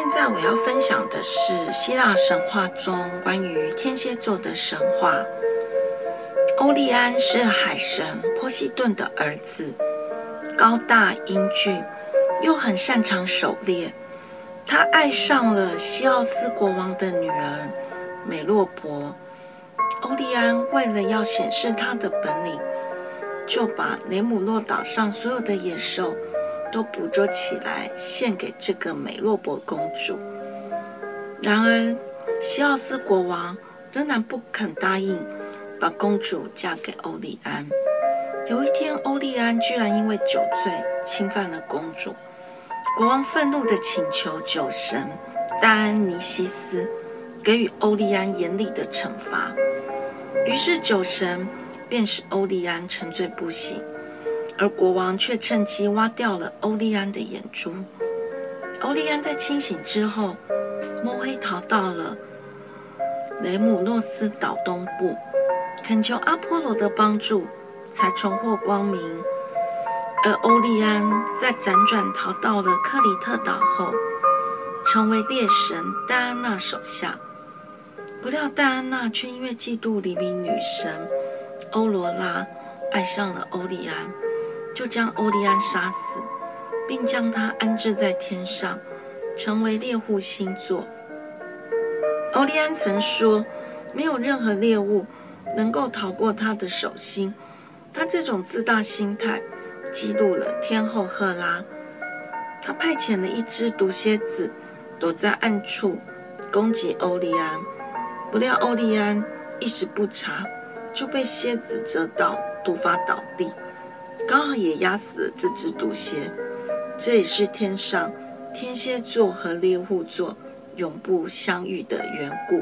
现在我要分享的是希腊神话中关于天蝎座的神话。欧利安是海神波西顿的儿子，高大英俊，又很擅长狩猎。他爱上了西奥斯国王的女儿美洛伯。欧利安为了要显示他的本领，就把雷姆诺岛上所有的野兽都捕捉起来，献给这个美洛伯公主。然而，西奥斯国王仍然不肯答应把公主嫁给欧利安。有一天，欧利安居然因为酒醉侵犯了公主。国王愤怒地请求酒神戴安尼西斯给予欧利安严厉的惩罚。于是，酒神便使欧利安沉醉不醒。而国王却趁机挖掉了欧利安的眼珠。欧利安在清醒之后，摸黑逃到了雷姆诺斯岛东部，恳求阿波罗的帮助，才重获光明。而欧利安在辗转逃到了克里特岛后，成为猎神戴安娜手下。不料戴安娜却因为嫉妒黎明女神欧罗拉，爱上了欧利安。就将欧利安杀死，并将他安置在天上，成为猎户星座。欧利安曾说，没有任何猎物能够逃过他的手心。他这种自大心态激怒了天后赫拉，他派遣了一只毒蝎子躲在暗处攻击欧利安。不料欧利安一时不察，就被蝎子蛰到，毒发倒地。刚好也压死了这只毒蝎，这也是天上天蝎座和猎户座永不相遇的缘故。